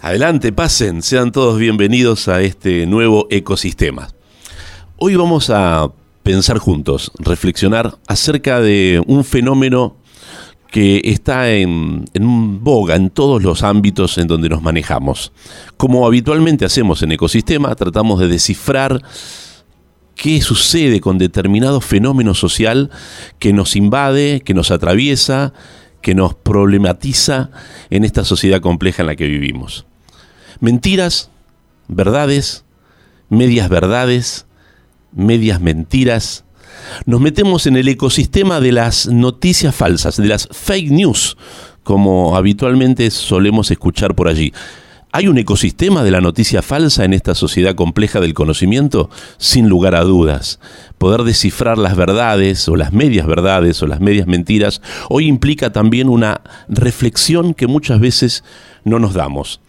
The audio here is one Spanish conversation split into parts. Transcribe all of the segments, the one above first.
Adelante, pasen, sean todos bienvenidos a este nuevo ecosistema. Hoy vamos a pensar juntos, reflexionar acerca de un fenómeno que está en, en, boga en todos los ámbitos en donde nos manejamos. Como habitualmente hacemos en ecosistema, tratamos de descifrar qué sucede con determinado fenómeno social que nos invade, que nos atraviesa, que nos problematiza en esta sociedad compleja en la que vivimos. Mentiras, verdades, medias verdades, medias mentiras. Nos metemos en el ecosistema de las noticias falsas, de las fake news, como habitualmente solemos escuchar por allí. ¿Hay un ecosistema de la noticia falsa en esta sociedad compleja del conocimiento? Sin lugar a dudas. Poder descifrar las verdades o las medias verdades o las medias mentiras hoy implica también una reflexión que muchas veces no nos damos.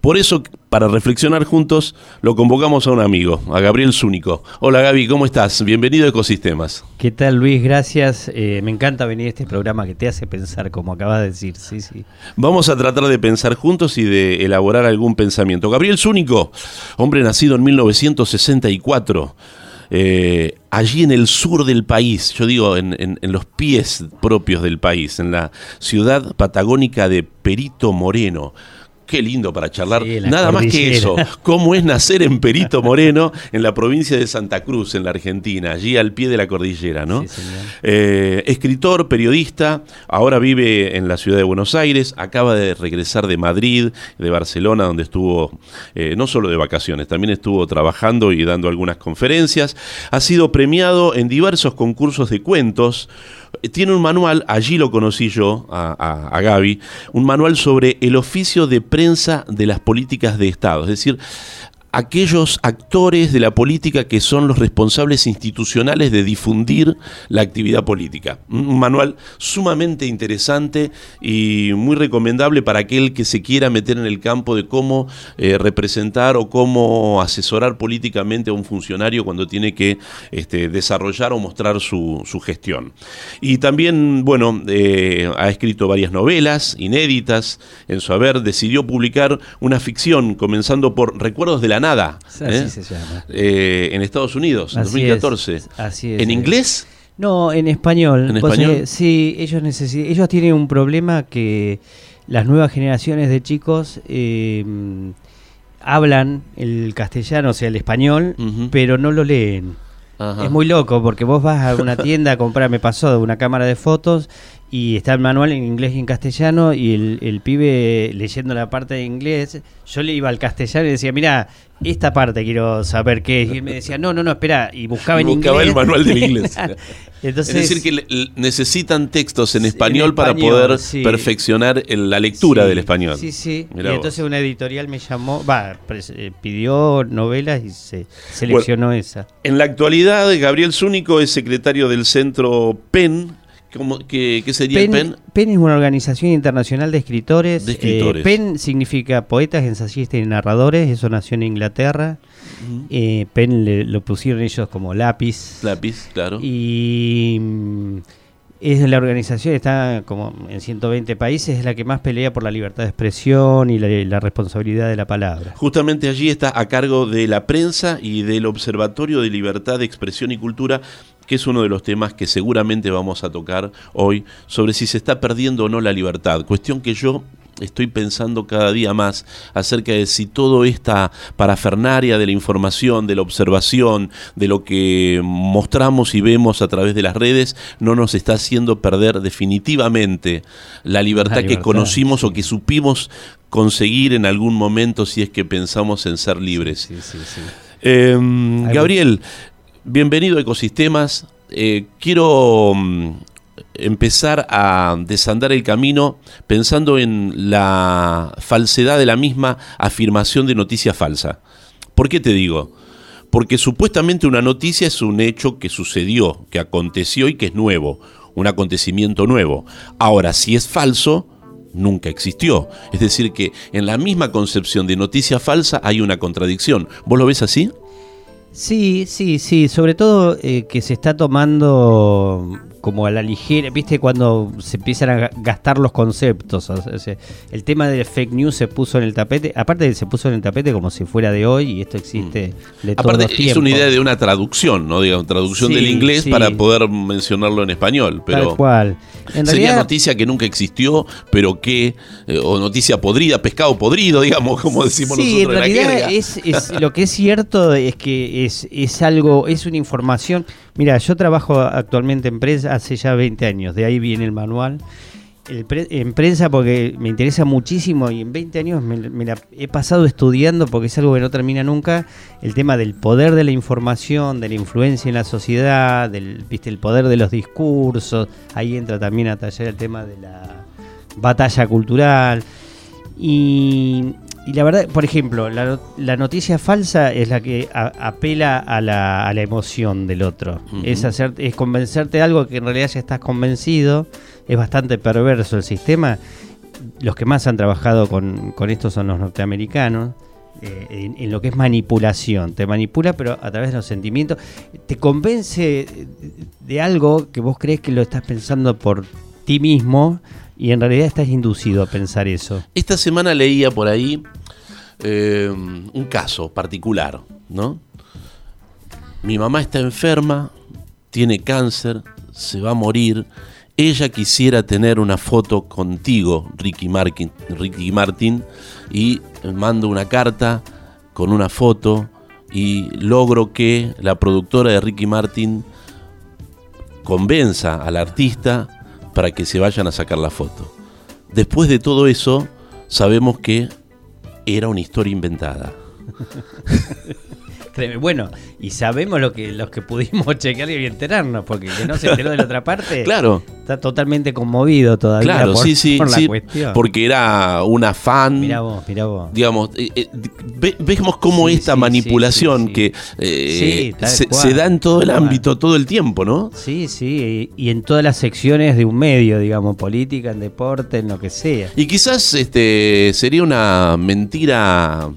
Por eso, para reflexionar juntos, lo convocamos a un amigo, a Gabriel Zúnico. Hola Gaby, ¿cómo estás? Bienvenido a Ecosistemas. ¿Qué tal Luis? Gracias. Eh, me encanta venir a este programa que te hace pensar, como acabas de decir. Sí, sí. Vamos a tratar de pensar juntos y de elaborar algún pensamiento. Gabriel Zúnico, hombre nacido en 1964. Eh, allí en el sur del país, yo digo en, los pies propios del país, en la ciudad patagónica de Perito Moreno, Qué lindo para charlar. Nada más que eso. ¿Cómo es nacer en Perito Moreno, en la provincia de Santa Cruz, en la Argentina, allí al pie de la cordillera, ¿no? Eh, escritor, periodista, ahora vive en la ciudad de Buenos Aires, acaba de regresar de Madrid, de Barcelona, donde estuvo eh, no solo de vacaciones, también estuvo trabajando y dando algunas conferencias. Ha sido premiado en diversos concursos de cuentos tiene un manual, allí lo conocí yo, a, a, Gaby, un manual sobre el oficio de prensa de las políticas de Estado. Es decir, aquellos actores de la política que son los responsables institucionales de difundir la actividad política. Un manual sumamente interesante y muy recomendable para aquel que se quiera meter en el campo de cómo eh, representar o cómo asesorar políticamente a un funcionario cuando tiene que este, desarrollar o mostrar su, gestión. Y también, bueno, eh, ha escrito varias novelas inéditas en su haber, decidió publicar una ficción comenzando por Recuerdos de la Nada. ¿eh? se llama. Eh, en Estados Unidos, en 2014. así es. ¿En inglés? No, en español. ¿En español? sí, ellos, ellos tienen un problema que las nuevas generaciones de chicos eh, hablan el castellano, o sea, el español, pero no lo leen. Es muy loco porque vos vas a una tienda a comprar, me pasó, de una cámara de fotos y está el manual en inglés y en castellano y el, el, pibe leyendo la parte de inglés, yo le iba al castellano y decía, mira, esta parte quiero saber qué es. Y él me decía, no, no, no, espera, y buscaba en buscaba el manual del inglés. Entonces, es decir, que necesitan textos en español, para poder perfeccionar la lectura del español. Sí, sí. y entonces una editorial me llamó, va, eh, pidió novelas y se seleccionó esa. En la actualidad, Gabriel Zúnico es secretario del centro PEN, qué, sería PEN, el PEN? PEN es una organización internacional de escritores. Eh, PEN significa poetas, ensayistas y narradores. Eso nació en Inglaterra. Eh, PEN lo pusieron ellos como lápiz. Lápiz, claro. Y mm, es la organización, está como en 120 países, es la que más pelea por la libertad de expresión y la, responsabilidad de la palabra. Justamente allí está a cargo de la prensa y del Observatorio de Libertad de Expresión y Cultura, que es uno de los temas que seguramente vamos a tocar hoy, sobre si se está perdiendo o no la libertad. Cuestión que yo estoy pensando cada día más acerca de si toda esta parafernaria de la información, de la observación, de lo que mostramos y vemos a través de las redes, no nos está haciendo perder definitivamente la libertad, que conocimos o que supimos conseguir en algún momento si es que pensamos en ser libres. Em, Gabriel, bienvenido a Ecosistemas. Eh, quiero mm, empezar a desandar el camino pensando en la falsedad de la misma afirmación de noticia falsa. ¿Por qué te digo? Porque supuestamente una noticia es un hecho que sucedió, que aconteció y que es nuevo, un acontecimiento nuevo. Ahora, si es falso, nunca existió. Es decir, que en la misma concepción de noticia falsa hay una contradicción. ¿Vos lo ves así? Sí, sí, sí, sobre todo eh, que se está tomando como a la ligera, viste cuando se empiezan a gastar los conceptos, el tema de fake news se puso en el tapete, aparte se puso en el tapete como si fuera de hoy y esto existe mm. de aparte, es una idea de una traducción, ¿no? Digamos, traducción del inglés para poder mencionarlo en español, pero Tal cual. sería noticia que nunca existió, pero que eh, o noticia podrida, pescado podrido, digamos, como decimos nosotros en, realidad es, lo que es cierto es que es es algo, es una información Mira, yo trabajo actualmente en prensa hace ya 20 años, de ahí viene el manual. en prensa porque me interesa muchísimo y en 20 años me, la he pasado estudiando porque es algo que no termina nunca, el tema del poder de la información, de la influencia en la sociedad, del ¿viste? el poder de los discursos, ahí entra también a tallar el tema de la batalla cultural. Y, y la verdad, por ejemplo, la, noticia falsa es la que apela a la, a la, emoción del otro. es, hacer, es convencerte de algo que en realidad ya estás convencido. Es bastante perverso el sistema. Los que más han trabajado con, esto son los norteamericanos. Eh, en, lo que es manipulación. Te manipula, pero a través de los sentimientos. Te convence de algo que vos crees que lo estás pensando por ti mismo y en realidad estás inducido a pensar eso. Esta semana leía por ahí eh, un caso particular, ¿no? Mi mamá está enferma, tiene cáncer, se va a morir. Ella quisiera tener una foto contigo, Ricky Martin, Ricky Martin, y mando una carta con una foto y logro que la productora de Ricky Martin convenza al artista para que se vayan a sacar la foto. Después de todo eso, sabemos que era una historia inventada. Bueno, y sabemos lo que los que pudimos chequear y enterarnos, porque el que no se enteró de la otra parte claro. está totalmente conmovido todavía claro, por, sí, sí, por la sí, cuestión. Porque era una fan. Mirá vos, mirá vos. Digamos, eh, eh, ve- vemos cómo Sí, esta sí, manipulación que eh, se, da en todo el ámbito, todo el tiempo, ¿no? Sí, sí, y, y en todas las secciones de un medio, digamos, política, en deporte, en lo que sea. Y quizás este sería una mentira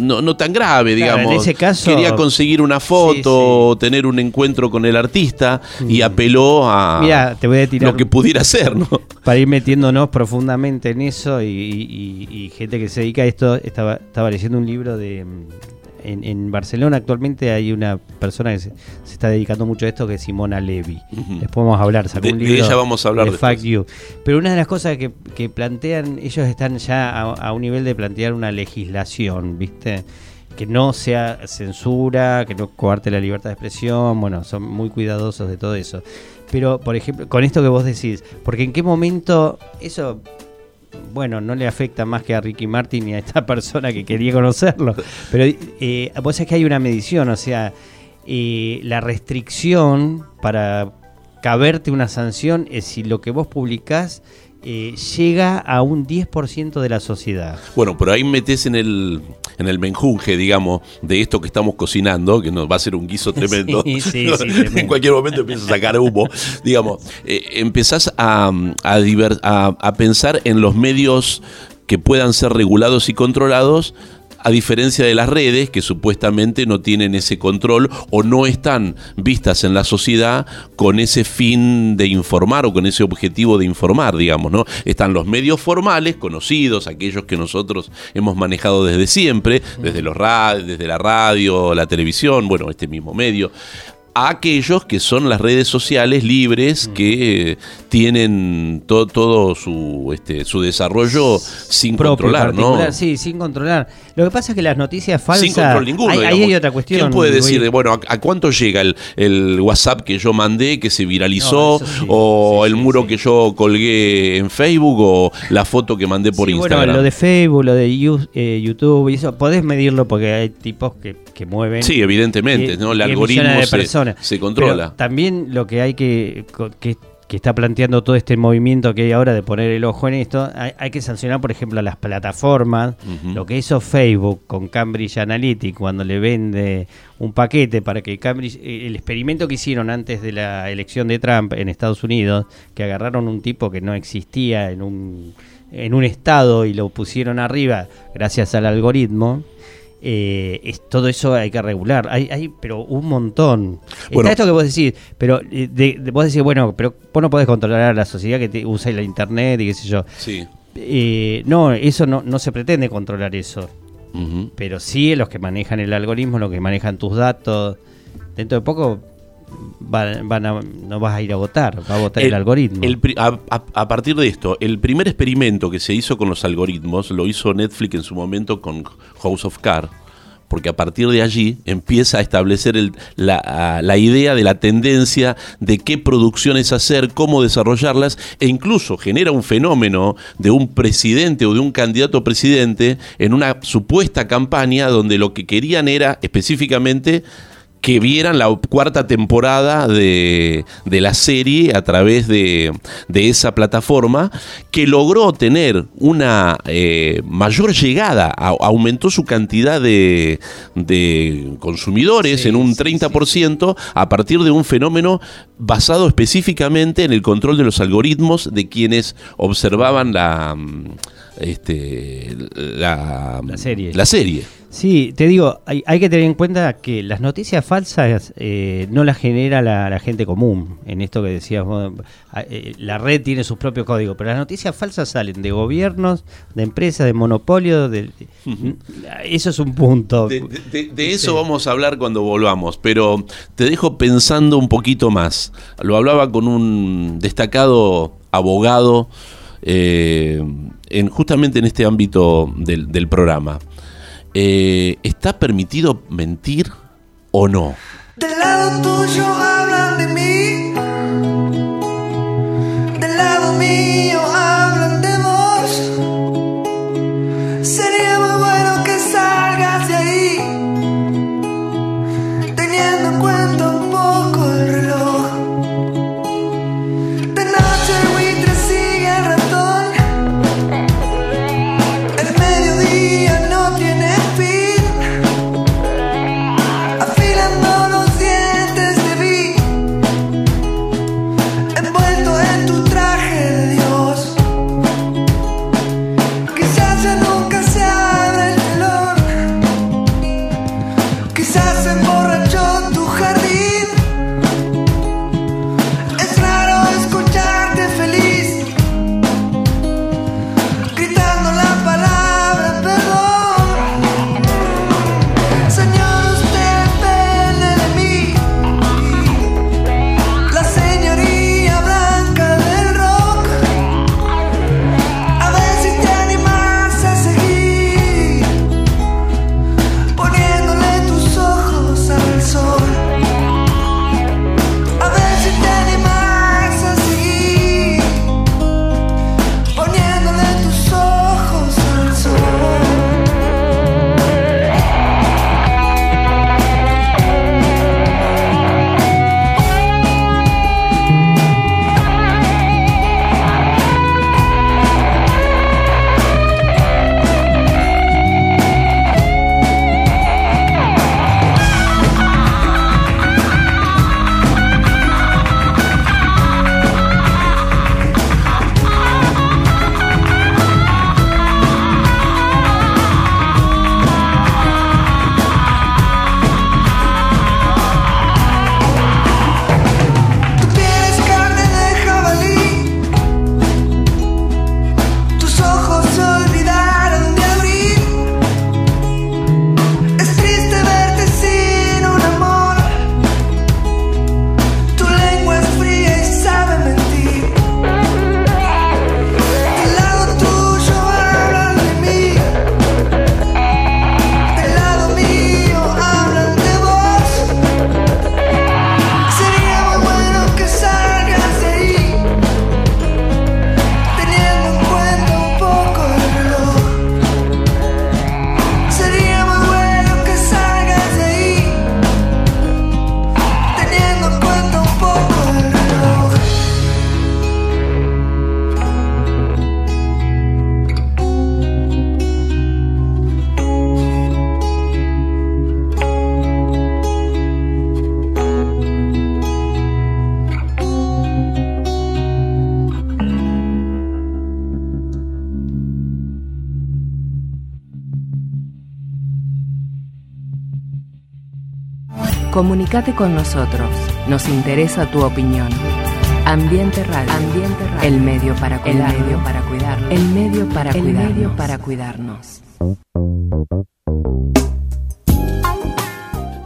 no, no tan grave, Claro, digamos. en ese caso- Quería conseguir una foto, Sí, tener un encuentro con el artista y apeló a Mira, te voy a tirar lo que pudiera ser, ¿no? para ir metiéndonos profundamente en eso y, y- y gente que se dedica a esto. Estaba, estaba leyendo un libro de. En, en Barcelona actualmente hay una persona que se, se está dedicando mucho a esto que es Simona Levi. Ujú. Después vamos a hablar, sacó De- un de libro. ella vamos a hablar de. Fact You. Pero una de las cosas que, que plantean, ellos están ya a, a un nivel de plantear una legislación, ¿viste? Que no sea censura, que no coarte la libertad de expresión, bueno, son muy cuidadosos de todo eso. Pero, por ejemplo, con esto que vos decís, porque en qué momento eso, bueno, no le afecta más que a Ricky Martin ni a esta persona que quería conocerlo. Pero eh, vos sabés que hay una medición, o sea, eh, la restricción para caberte una sanción es si lo que vos publicás eh, llega a un 10% de la sociedad. Bueno, pero ahí metes en el, en el menjunje, digamos, de esto que estamos cocinando, que nos va a ser un guiso tremendo. Sí, sí, sí, tremendo. en cualquier momento empieza a sacar humo. digamos, eh, empezás a, a, diver- a- a pensar en los medios que puedan ser regulados y controlados. A diferencia de las redes, que supuestamente no tienen ese control o no están vistas en la sociedad con ese fin de informar o con ese objetivo de informar, digamos, ¿no? Están los medios formales, conocidos, aquellos que nosotros hemos manejado desde siempre, desde los desde la radio, la televisión, bueno, este mismo medio a aquellos que son las redes sociales libres que eh, tienen to- todo su este su desarrollo sin Propio, controlar, ¿no? Sí, sin controlar. Lo que pasa es que las noticias falsas. Sin control ninguno. Ahí, ahí hay otra cuestión. ¿Quién puede decir, Luis. bueno, ¿a, a cuánto llega el, el WhatsApp que yo mandé, que se viralizó, No, eso sí, o sí, el muro sí. que yo colgué en Facebook, o la foto que mandé por Instagram? Bueno, lo de Facebook, lo de eh, YouTube y eso, podés medirlo porque hay tipos que, que mueven. Sí, evidentemente, y- ¿no? El hay algoritmo de se, se controla. Pero también lo que hay que, que, que está planteando todo este movimiento que hay ahora de poner el ojo en esto, hay, hay que sancionar, por ejemplo, a las plataformas. Lo que hizo Facebook con Cambridge Analytica cuando le vende un paquete para que Cambridge, eh, el experimento que hicieron antes de la elección de Trump en Estados Unidos, que agarraron un tipo que no existía en un en un estado y lo pusieron arriba gracias al algoritmo. Eh, es, todo eso hay que regular. Hay, hay pero un montón. Bueno. Está esto que vos decís, pero eh, de, de- vos decís, bueno, pero vos no podés controlar a la sociedad que te- usa la internet y qué sé yo. Sí. Eh, no, eso no, no se pretende controlar eso. Pero sí los que manejan el algoritmo, los que manejan tus datos. Dentro de poco van, van a- no vas a ir a votar, va a votar el, algoritmo. el a, partir de esto, el primer experimento que se hizo con los algoritmos lo hizo Netflix en su momento con House of Cards. Porque a partir de allí empieza a establecer el- la, la idea de la tendencia de qué producciones hacer, cómo desarrollarlas, e incluso genera un fenómeno de un presidente o de un candidato a presidente en una supuesta campaña donde lo que querían era específicamente que vieran la cuarta temporada de, de la serie a través de, de esa plataforma, que logró tener una eh, mayor llegada, a- aumentó su cantidad de, de consumidores Sí, en un sí, 30% a partir de un fenómeno basado específicamente en el control de los algoritmos de quienes observaban la... Este, la, La serie. La serie. Sí, te digo, hay, hay que tener en cuenta que las noticias falsas eh, no las genera la, la gente común. En esto que decías, vos, ah, eh, la red tiene sus propios códigos, pero las noticias falsas salen de gobiernos, de empresas, de monopolios. De, eso es un punto. De, de- de- de eso vamos a hablar cuando volvamos, pero te dejo pensando un poquito más. Lo hablaba con un destacado abogado eh, en, justamente en este ámbito del, del programa. Eh, ¿Está permitido mentir o no? Del lado tuyo hablan de mí, del lado mío hablan Comunicate con nosotros. Nos interesa tu opinión. Ambiente Radio. Ambiente Radio. El medio para cuidar. El medio para cuidarnos. El medio para cuidarnos.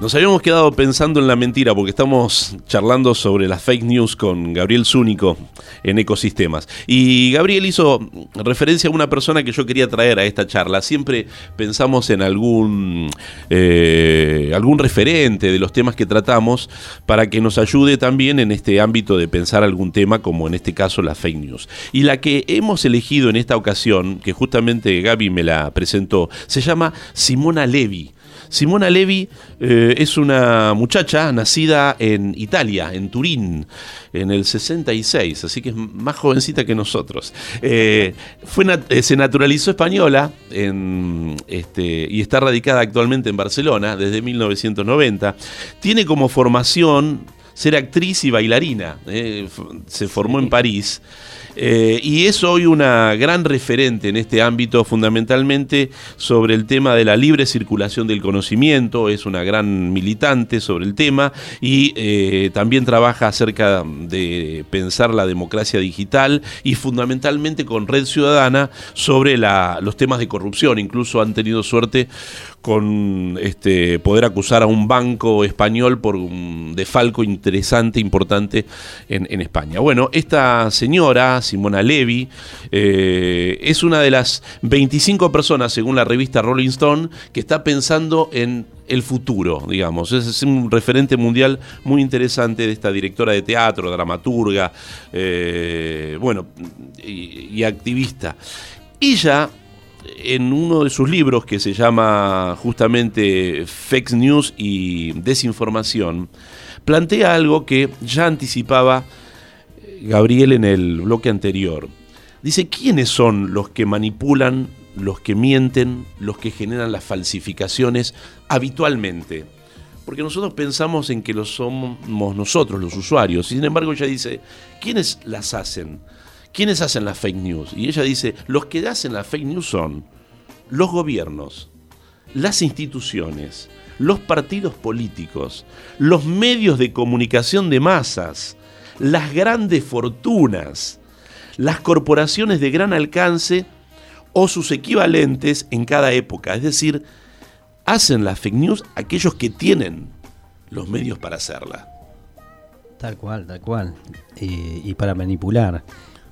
Nos habíamos quedado pensando en la mentira porque estamos charlando sobre las fake news con Gabriel Zúnico en Ecosistemas. Y Gabriel hizo referencia a una persona que yo quería traer a esta charla. Siempre pensamos en algún, eh, algún referente de los temas que tratamos para que nos ayude también en este ámbito de pensar algún tema, como en este caso las fake news. Y la que hemos elegido en esta ocasión, que justamente Gaby me la presentó, se llama Simona Levi. Simona Levi eh, es una muchacha nacida en Italia, en Turín, en el 66, así que es más jovencita que nosotros. Eh, fue eh, se naturalizó española este, y está radicada actualmente en Barcelona desde 1990. Tiene como formación ser actriz y bailarina. se formó en París. Eh, y es hoy una gran referente en este ámbito, fundamentalmente sobre el tema de la libre circulación del conocimiento, es una gran militante sobre el tema y eh, también trabaja acerca de pensar la democracia digital y fundamentalmente con Red Ciudadana sobre los temas de corrupción. Incluso han tenido suerte con este, poder acusar a un banco español por un defalco interesante, importante en, España. Bueno, esta señora, Simona Levy, eh, es una de las 25 personas, según la revista Rolling Stone, que está pensando en el futuro, digamos. Es, un referente mundial muy interesante de esta directora de teatro, dramaturga, eh, bueno, y, y activista. Ella en uno de sus libros que se llama justamente Fake News y Desinformación, plantea algo que ya anticipaba eh, Gabriel en el bloque anterior. Dice, ¿quiénes son los que manipulan, los que mienten, los que generan las falsificaciones habitualmente? Porque nosotros pensamos en que lo somos nosotros, los usuarios. Sin embargo, ella dice, ¿quiénes las hacen? ¿Quiénes hacen las fake news? Y ella dice, los que hacen las fake news son los gobiernos, las instituciones, los partidos políticos, los medios de comunicación de masas, las grandes fortunas, las corporaciones de gran alcance o sus equivalentes en cada época. Es decir, hacen las fake news aquellos que tienen los medios para hacerla. Tal cual, tal cual. Eh, y para manipular.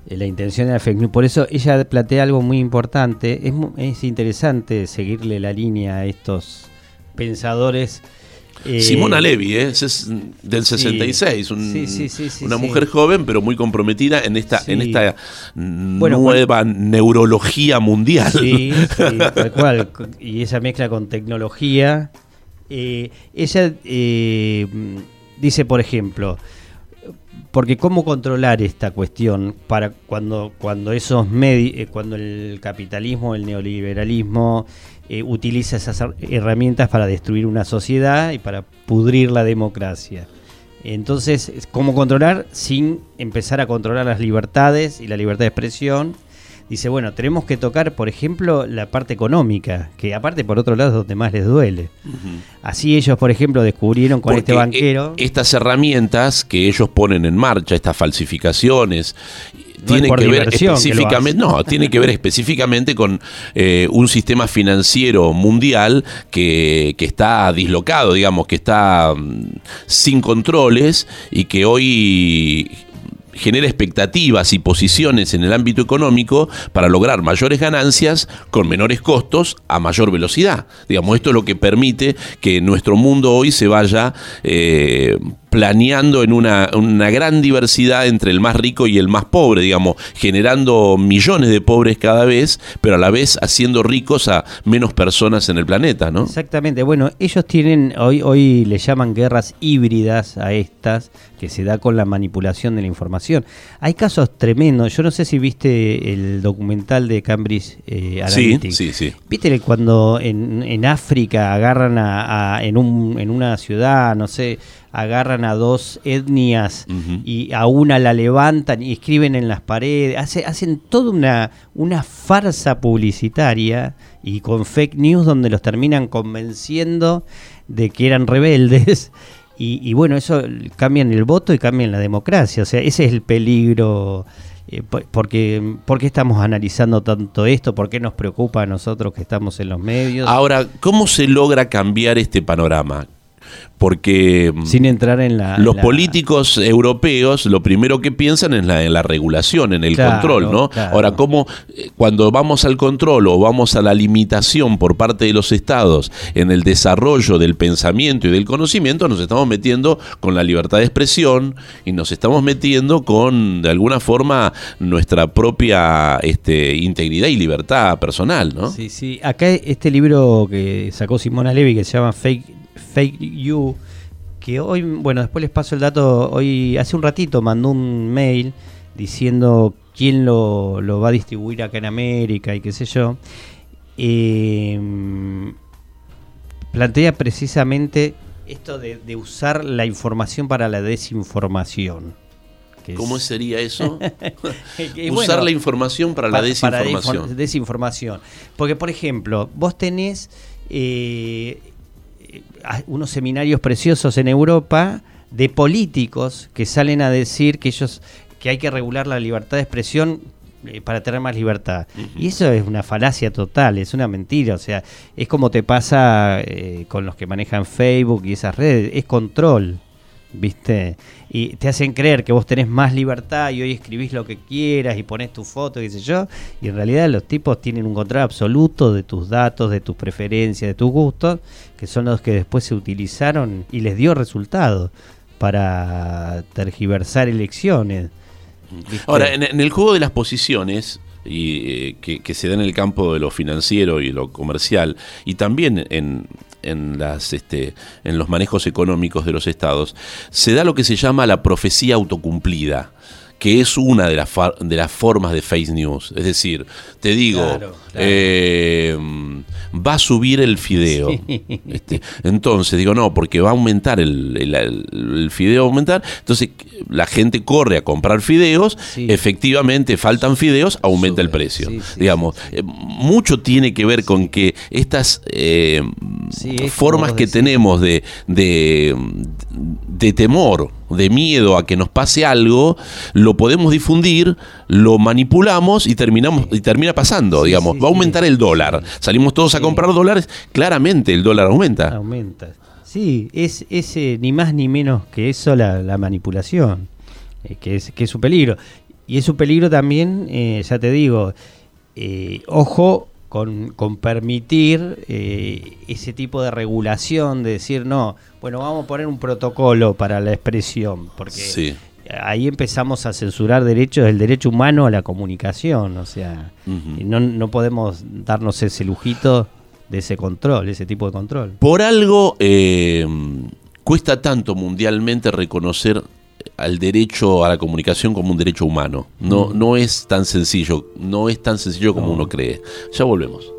Eh, la intención de la fake news. Por eso ella plantea algo muy importante. Es, es interesante seguirle la línea a estos pensadores. Eh, Simona Levi, ¿eh? es del 66, una mujer joven pero muy comprometida en esta, en esta nueva neurología mundial. Sí, tal cual. Y esa mezcla con tecnología. Eh, ella dice, por ejemplo, porque cómo controlar esta cuestión para cuando cuando esos eh, cuando el capitalismo el neoliberalismo eh, utiliza esas herramientas para destruir una sociedad y para pudrir la democracia entonces cómo controlar sin empezar a controlar las libertades y la libertad de expresión dice, bueno, tenemos que tocar, por ejemplo, la parte económica, que aparte por otro lado es donde más les duele. Así ellos, por ejemplo, descubrieron con este banquero... E, estas herramientas que ellos ponen en marcha, estas falsificaciones, tienen que ver específicamente, no, tiene que ver específicamente con eh, un sistema financiero mundial que, que, está dislocado, digamos, que está mm, sin controles y que hoy genera expectativas y posiciones en el ámbito económico para lograr mayores ganancias con menores costos a mayor velocidad. Digamos, esto es lo que permite que nuestro mundo hoy se vaya eh, planeando en una, una, gran diversidad entre el más rico y el más pobre, digamos, generando millones de pobres cada vez, pero a la vez haciendo ricos a menos personas en el planeta, ¿no? Exactamente. Bueno, ellos tienen, hoy, hoy le llaman guerras híbridas a estas, que se da con la manipulación de la información. Hay casos tremendos. Yo no sé si viste el documental de Cambridge eh, Analytica. Sí, sí, sí. ¿Viste cuando en, en África agarran a, en, un, en una ciudad, no sé, agarran a dos etnias y a una la levantan y escriben en las paredes, hacen toda una, una farsa publicitaria y con fake news donde los terminan convenciendo de que eran rebeldes Y, y bueno, eso cambia en el voto y cambia en la democracia. O sea, ese es el peligro. eh, po- porque, ¿Por qué estamos analizando tanto esto? ¿Por qué nos preocupa a nosotros que estamos en los medios? Ahora, ¿cómo se logra cambiar este panorama? Porque mm, sin entrar en la... los la- políticos europeos lo primero que piensan es la, en la regulación, en el Claro, control, ¿no? claro. Ahora, ¿cómo eh, cuando vamos al control o vamos a la limitación por parte de los estados en el desarrollo del pensamiento y del conocimiento, nos estamos metiendo con la libertad de expresión y nos estamos metiendo con, de alguna forma, nuestra propia este, integridad y libertad personal, ¿no? Sí, sí. Acá este libro que sacó Simona Levy que se llama Fake, Fake You, que hoy, bueno, después les paso el dato, hoy hace un ratito mandó un mail diciendo quién lo, lo va a distribuir acá en América y qué sé yo. Eh, plantea precisamente esto de, de usar la información para la desinformación. que ¿Cómo sería eso? Usar bueno, la información para, la para desinformación. desinfor- desinformación. Porque, por ejemplo, vos tenés eh, unos seminarios preciosos en Europa de políticos que salen a decir que ellos que hay que regular la libertad de expresión eh, para tener más libertad. Y eso es una falacia total, es una mentira. O sea, es como te pasa eh, con los que manejan Facebook y esas redes, es control. ¿Viste? Y te hacen creer que vos tenés más libertad y hoy escribís lo que quieras y pones tu foto, qué sé yo. Y en realidad los tipos tienen un control absoluto de tus datos, de tus preferencias, de tus gustos, que son los que después se utilizaron y les dio resultado para tergiversar elecciones. Ahora, en, en el juego de las posiciones, y, eh, que, que se da en el campo de lo financiero y lo comercial, y también en, en, las, este, en los manejos económicos de los estados, se da lo que se llama la profecía autocumplida que es una de las, de las formas de fake news. Es decir, te digo, Claro, claro. eh, va a subir el fideo. Sí. Este, entonces digo, no, porque va a aumentar el, el, el fideo, va a aumentar. Entonces la gente corre a comprar fideos, Sí. efectivamente faltan fideos, aumenta Sube, el precio. sí, Digamos, eh, mucho tiene que ver con que estas eh, Sí, formas que decís. tenemos de, de, de temor, de miedo a que nos pase algo, lo podemos difundir, lo manipulamos y terminamos y termina pasando, Sí, digamos, sí, va a aumentar el dólar. Salimos todos a comprar dólares, claramente el dólar aumenta. Aumenta. Sí, es, es eh, ni más ni menos que eso la, la manipulación, eh, que, es, que es un peligro. Y es un peligro también, eh, ya te digo, eh, ojo con, con permitir eh, ese tipo de regulación, de decir, no, bueno, vamos a poner un protocolo para la expresión, porque Sí. ahí empezamos a censurar derechos, el derecho humano a la comunicación, o sea, Ujú. no, no podemos darnos ese lujito de ese control, ese tipo de control. Por algo eh, cuesta tanto mundialmente reconocer al derecho a la comunicación como un derecho humano. No, no es tan sencillo, no es tan sencillo como No. uno cree. Ya volvemos.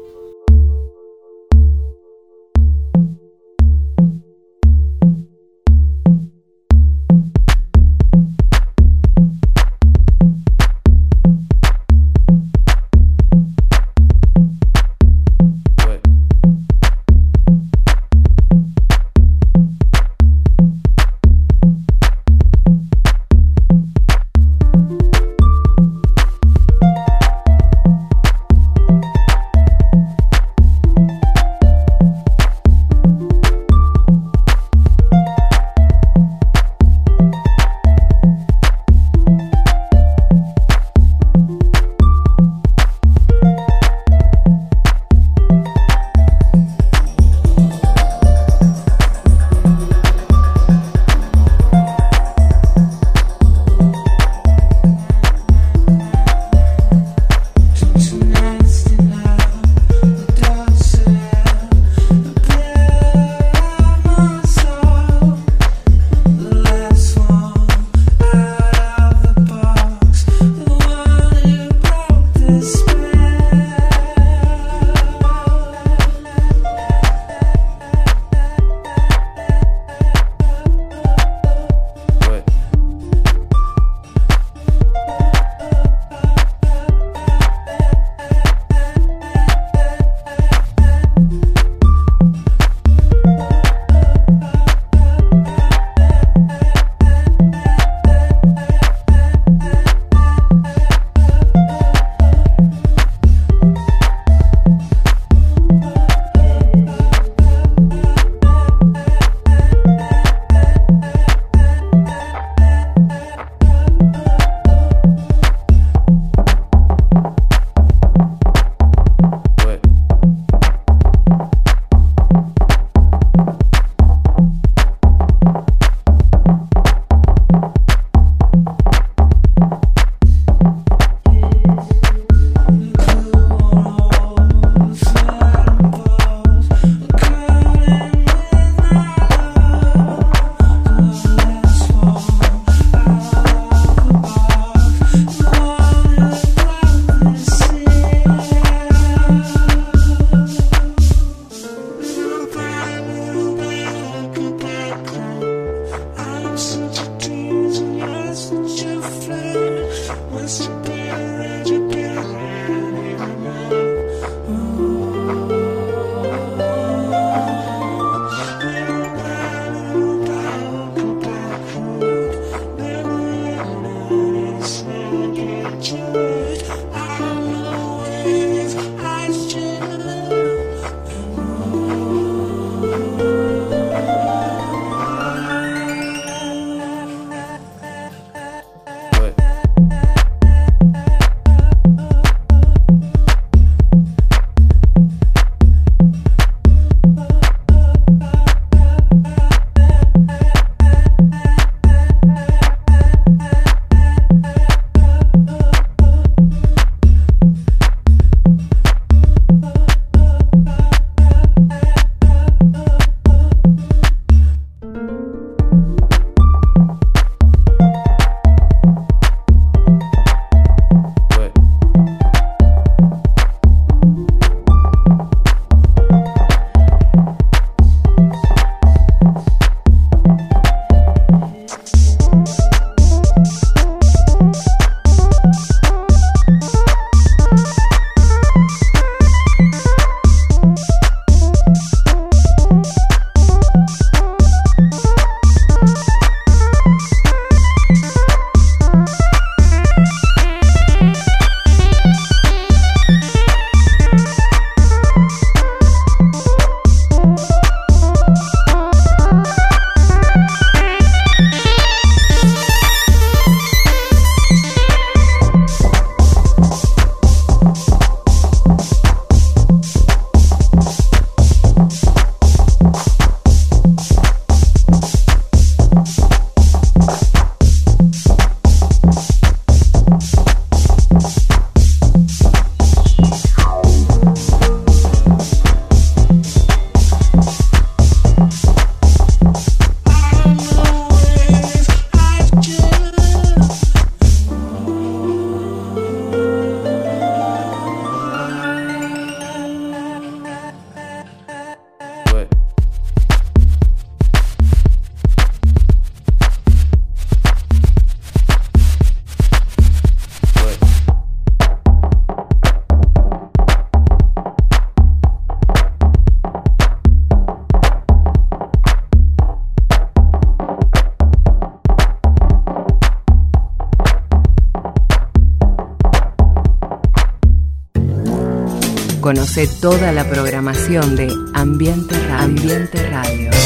Conoce toda la programación de Ambiente Radio. Ambiente Radio.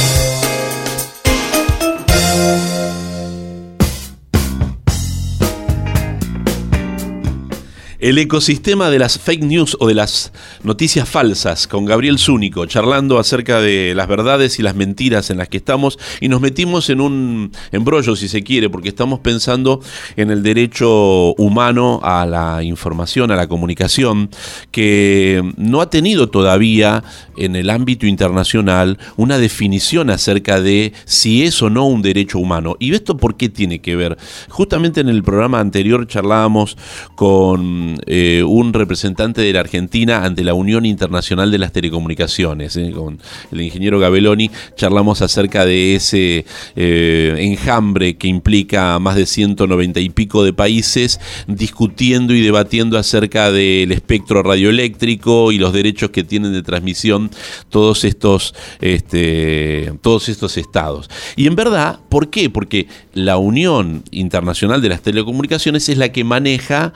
El ecosistema de las fake news o de las noticias falsas con Gabriel Zúnico, charlando acerca de las verdades y las mentiras en las que estamos y nos metimos en un embrollo, si se quiere, porque estamos pensando en el derecho humano a la información, a la comunicación, que no ha tenido todavía en el ámbito internacional una definición acerca de si es o no un derecho humano. ¿Y esto por qué tiene que ver? Justamente en el programa anterior charlábamos con eh, un representante de la Argentina ante la Unión Internacional de las Telecomunicaciones, eh, con el ingeniero Gabeloni, charlamos acerca de ese eh, enjambre que implica más de 190 y pico de países discutiendo y debatiendo acerca del espectro radioeléctrico y los derechos que tienen de transmisión todos estos, este, todos estos estados. Y en verdad, ¿por qué? Porque la Unión Internacional de las Telecomunicaciones es la que maneja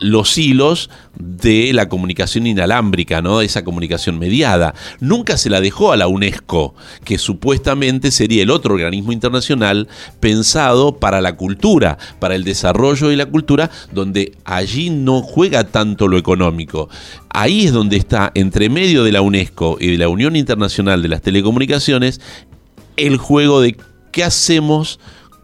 los hilos de la comunicación inalámbrica, ¿no? Esa comunicación mediada. Nunca se la dejó a la UNESCO, que supuestamente sería el otro organismo internacional pensado para la cultura, para el desarrollo de la cultura, donde allí no juega tanto lo económico. Ahí es donde está, entre medio de la UNESCO y de la Unión Internacional de las Telecomunicaciones, el juego de qué hacemos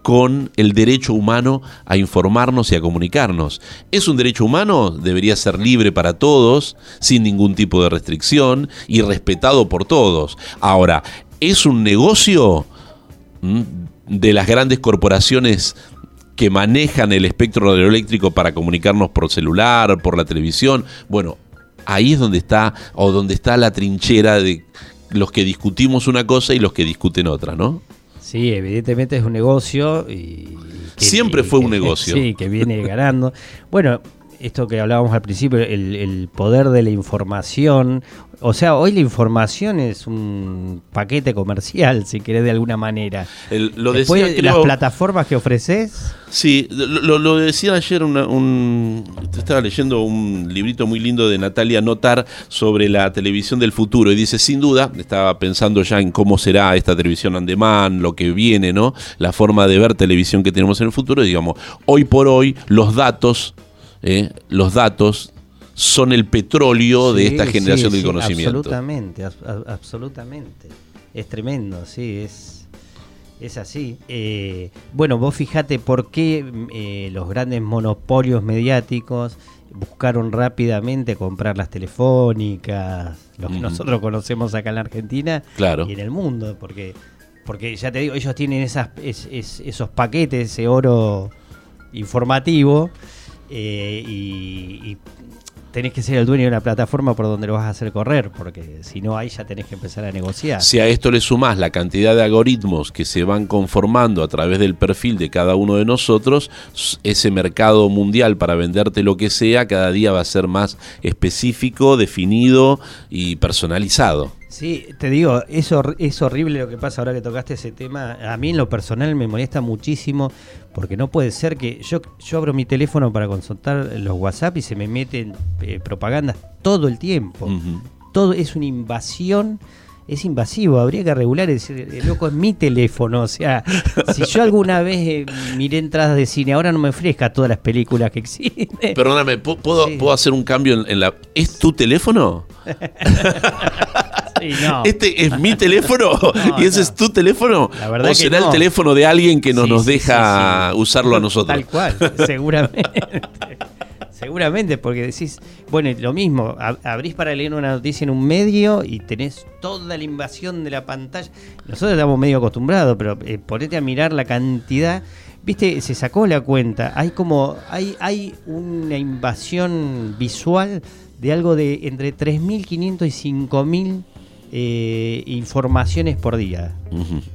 con el derecho humano a informarnos y a comunicarnos. ¿Es un derecho humano? Debería ser libre para todos, sin ningún tipo de restricción y respetado por todos. Ahora, ¿es un negocio mm, de las grandes corporaciones que manejan el espectro radioeléctrico para comunicarnos por celular, por la televisión? Bueno, ahí es donde está o donde está la trinchera de los que discutimos una cosa y los que discuten otra, ¿no? Sí, evidentemente es un negocio y... Siempre fue un negocio. Sí, que viene ganando. Bueno, esto que hablábamos al principio, el, poder de la información. O sea, hoy la información es un paquete comercial, si querés, de alguna manera. lo Después, las plataformas que ofreces. Sí, lo, decía ayer, un, estaba leyendo un librito muy lindo de Natalia Notar sobre la televisión del futuro y dice, sin duda, estaba pensando ya en cómo será esta televisión on demand, lo que viene, ¿no? La forma de ver televisión que tenemos en el futuro, digamos, hoy por hoy los datos ¿eh? los datos son el petróleo de esta generación del conocimiento. Absolutamente, absolutamente. Es tremendo, sí, es, es así. Eh, bueno, vos fijate por qué eh, los grandes monopolios mediáticos buscaron rápidamente comprar las telefónicas, lo que nosotros conocemos acá en la Argentina y en el mundo, porque, porque ya te digo, ellos tienen esas, esos paquetes, ese oro informativo eh, y, tenés que ser el dueño de una plataforma por donde lo vas a hacer correr, porque si no ahí ya tenés que empezar a negociar. Si a esto le sumás la cantidad de algoritmos que se van conformando a través del perfil de cada uno de nosotros, ese mercado mundial para venderte lo que sea cada día va a ser más específico, definido y personalizado. Sí, te digo, es, es horrible lo que pasa ahora que tocaste ese tema. A mí en lo personal me molesta muchísimo porque no puede ser que yo, yo abro mi teléfono para consultar los WhatsApp y se me meten eh, propagandas todo el tiempo. Todo es una invasión es invasivo, habría que regular, es decir, loco, es mi teléfono, o sea, si yo alguna vez eh, miré entradas de cine, ahora no me ofrezca todas las películas que existen. Perdóname, ¿puedo, ¿puedo hacer un cambio en, la... ¿Es tu teléfono? Este es mi teléfono y ese es tu teléfono. ¿O será el teléfono de alguien que no nos deja usarlo a nosotros? Tal cual, seguramente. Seguramente, porque decís, bueno, lo mismo, abrís para leer una noticia en un medio y tenés toda la invasión de la pantalla. Nosotros estamos medio acostumbrados, pero eh, ponete a mirar la cantidad. Viste, se sacó la cuenta. Hay como, hay, hay una invasión visual de algo de entre 3.500 y 5.000 eh, informaciones por día.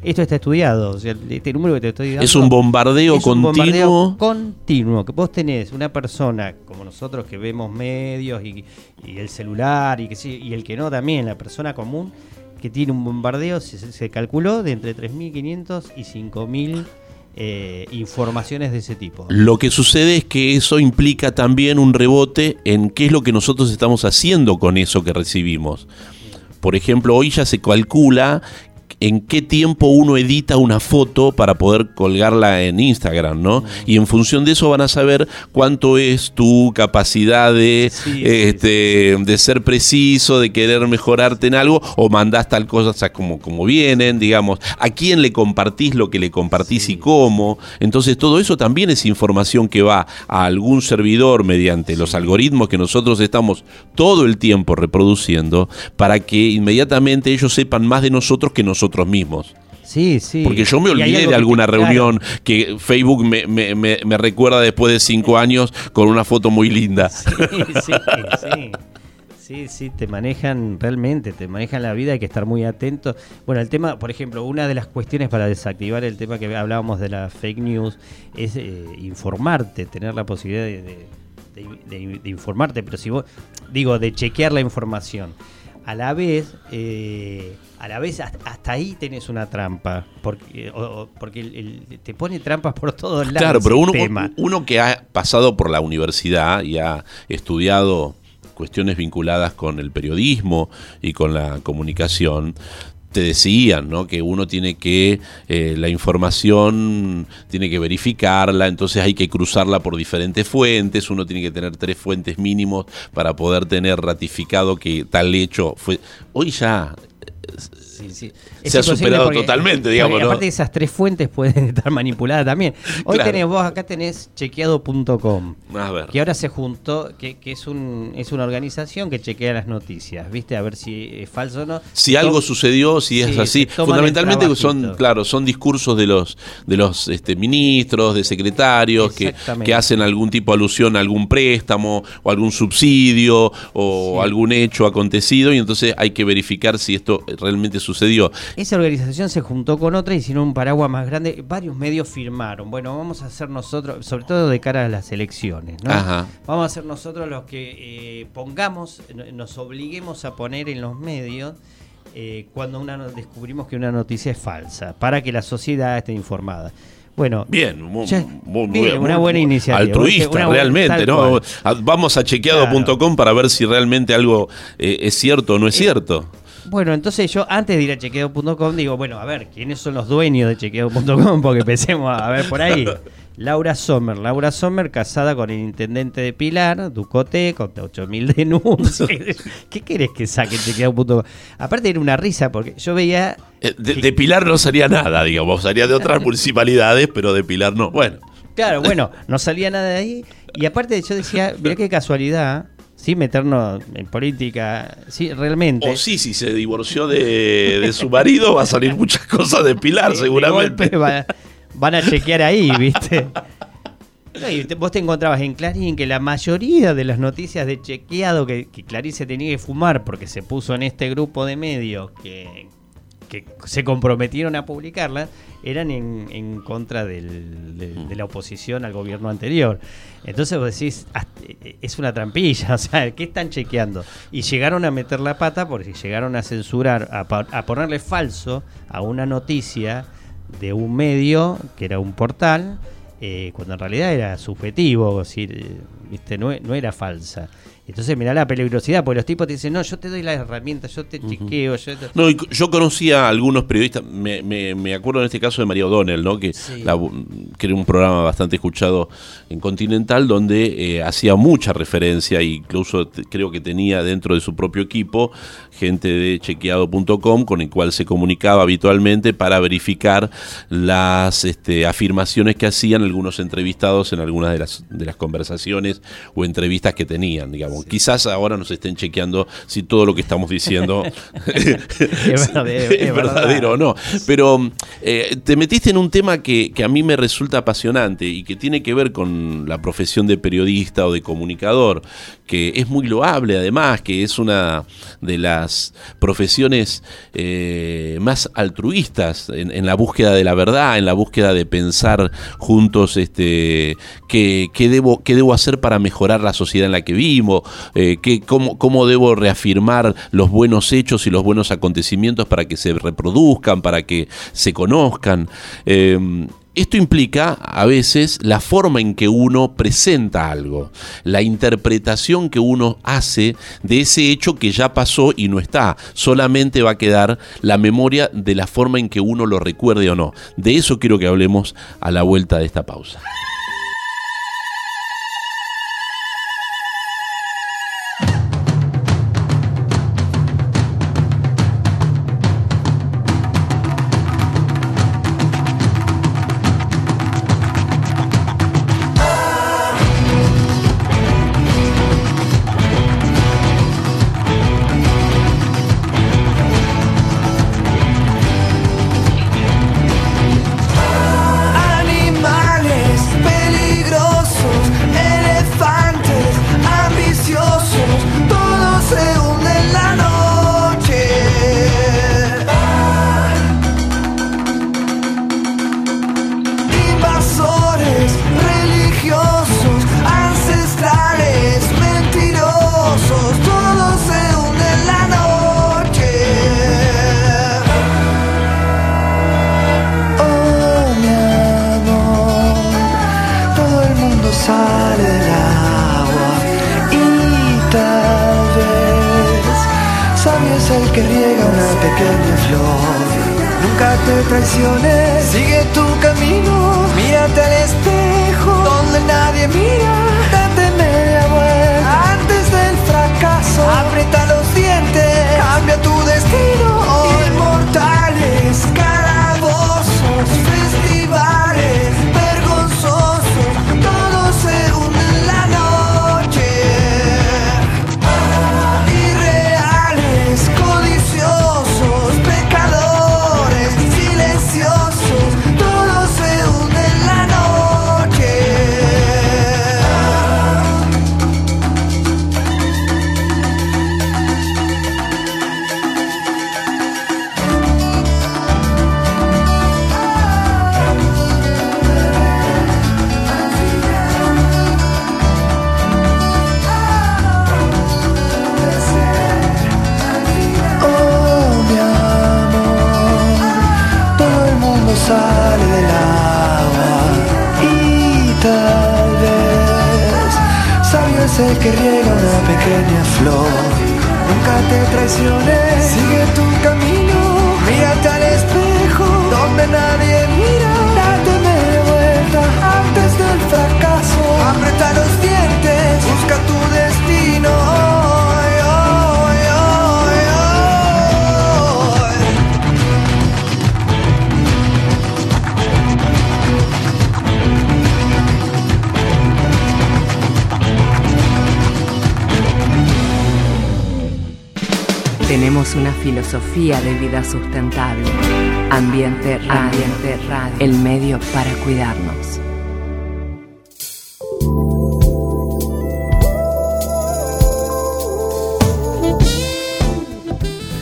Esto está estudiado. este número que te estoy dando. Es un bombardeo es continuo. Un bombardeo continuo. Que vos tenés una persona como nosotros que vemos medios y, el celular y, que, y el que no también, la persona común, que tiene un bombardeo, se, calculó de entre 3.500 y 5.000 eh, informaciones de ese tipo. Lo que sucede es que eso implica también un rebote en qué es lo que nosotros estamos haciendo con eso que recibimos. Por ejemplo, hoy ya se calcula en qué tiempo uno edita una foto para poder colgarla en Instagram, ¿no? Y en función de eso van a saber cuánto es tu capacidad de, Sí, este, de ser preciso, de querer mejorarte en algo, o mandás tal cosa o sea, como, como vienen, digamos, a quién le compartís lo que le compartís y cómo. Entonces todo eso también es información que va a algún servidor mediante los algoritmos que nosotros estamos todo el tiempo reproduciendo para que inmediatamente ellos sepan más de nosotros que nosotros mismos. Sí, sí. Porque yo me olvidé de que- alguna claro. reunión que Facebook me, me- me- me recuerda después de cinco años con una foto muy linda. Sí, sí, sí. Sí, sí, te manejan realmente, te manejan la vida, hay que estar muy atento. Bueno, el tema, por ejemplo, una de las cuestiones para desactivar el tema que hablábamos de la fake news es eh, informarte, tener la posibilidad de, de- de- de- de informarte, pero si vos, digo, de chequear la información. A la vez, eh, a la vez hasta, ahí tenés una trampa, porque, o- o- porque el- el- te pone trampas por todos lados. Claro, pero uno que ha pasado por la universidad y ha estudiado cuestiones vinculadas con el periodismo y con la comunicación, te decían, ¿no? Que uno tiene que, eh, la información tiene que verificarla, entonces hay que cruzarla por diferentes fuentes, uno tiene que tener tres fuentes mínimos para poder tener ratificado que tal hecho fue... Hoy ya Sí, sí. Se ha superado totalmente, digamos, porque ¿no? Aparte esas tres fuentes pueden estar manipuladas también. Hoy Claro. tenés vos, acá tenés chequeado.com. A ver. Que ahora se juntó, que, que es un es una organización que chequea las noticias, ¿viste? A ver si es falso o no. si algo sucedió, si es Sí, así. Fundamentalmente son, claro, son discursos de los de los este, ministros, de secretarios que, que hacen algún tipo de alusión a algún préstamo o algún subsidio o Sí. algún hecho acontecido y entonces hay que verificar si esto realmente sucedió. Esa organización se juntó con otra y hicieron un paraguas más grande. Varios medios firmaron. Bueno, vamos a hacer nosotros, sobre todo de cara a las elecciones, ¿no? Ajá. Vamos a ser nosotros los que eh, pongamos, no- nos obliguemos a poner en los medios eh, cuando una no- descubrimos que una noticia es falsa, para que la sociedad esté informada. Bueno, Bien, muy, Ya, muy- muy- bien, una muy- buena iniciativa. Altruista, Una buena- realmente, ¿no? cual. Vamos a chequeado.com para ver si realmente algo eh, es cierto o no es cierto. Bueno, entonces yo antes de ir a chequeo.com digo, bueno, a ver, ¿quiénes son los dueños de chequeo.com? Porque empecemos a ver por ahí. Laura Sommer. Laura Sommer casada con el intendente de Pilar, Ducote, con 8.000 denuncias. ¿Qué querés que saque chequeo.com? Aparte era una risa porque yo veía... Eh, De, de Pilar no salía nada, digamos, salía de otras municipalidades, pero de Pilar no. Bueno. Claro, bueno, no salía nada de ahí. Y aparte yo decía, mirá qué casualidad, sin meternos en política, sí, realmente. O sí, si se divorció de, de su marido, va a salir muchas cosas de Pilar, seguramente. va- van a chequear ahí, ¿viste? No, y te- vos te encontrabas en Clarín que la mayoría de las noticias de chequeado que, que Clarín se tenía que fumar porque se puso en este grupo de medios que, que se comprometieron a publicarlas eran en, en contra del- de, de la oposición al gobierno anterior. Entonces vos decís, hasta- es una trampilla, o sea, ¿qué están chequeando? Y llegaron a meter la pata porque llegaron a censurar, a, ponerle falso a una noticia de un medio que era un portal, eh, cuando en realidad era subjetivo, eh, ¿viste? No, e- no era falsa. Entonces mirá la peligrosidad, porque los tipos te dicen, no, yo te doy las herramientas, yo te chequeo, yo te... No, yo conocía a algunos periodistas, me, me- me acuerdo en este caso de María O'Donnell, ¿no? que, Sí. la- que era un programa bastante escuchado en Continental, donde eh, hacía mucha referencia, incluso creo que tenía dentro de su propio equipo gente de chequeado.com con el cual se comunicaba habitualmente para verificar las este, afirmaciones que hacían algunos entrevistados en algunas de las, de las conversaciones o entrevistas que tenían, digamos. Quizás ahora nos estén chequeando si todo lo que estamos diciendo Es verdad- es es verdad. verdadero o no. Pero eh, te metiste en un tema que, que a mí me resulta apasionante y que tiene que ver con la profesión de periodista o de comunicador, que es muy loable además, que es una de las profesiones eh, más altruistas en, en la búsqueda de la verdad, en la búsqueda de pensar juntos este, qué, qué debo, qué debo hacer para mejorar la sociedad en la que eh, cómo, cómo debo reafirmar los buenos hechos y los buenos acontecimientos para que se reproduzcan, para que se conozcan. Eh, Esto implica a veces la forma en que uno presenta algo, la interpretación que uno hace de ese hecho que ya pasó y no está. Solamente va a quedar la memoria de la forma en que uno lo recuerde o no. De eso quiero que hablemos a la vuelta de esta pausa. Filosofía de vida sustentable. Ambiente Radio. Ambiente Radio. El medio para cuidarnos.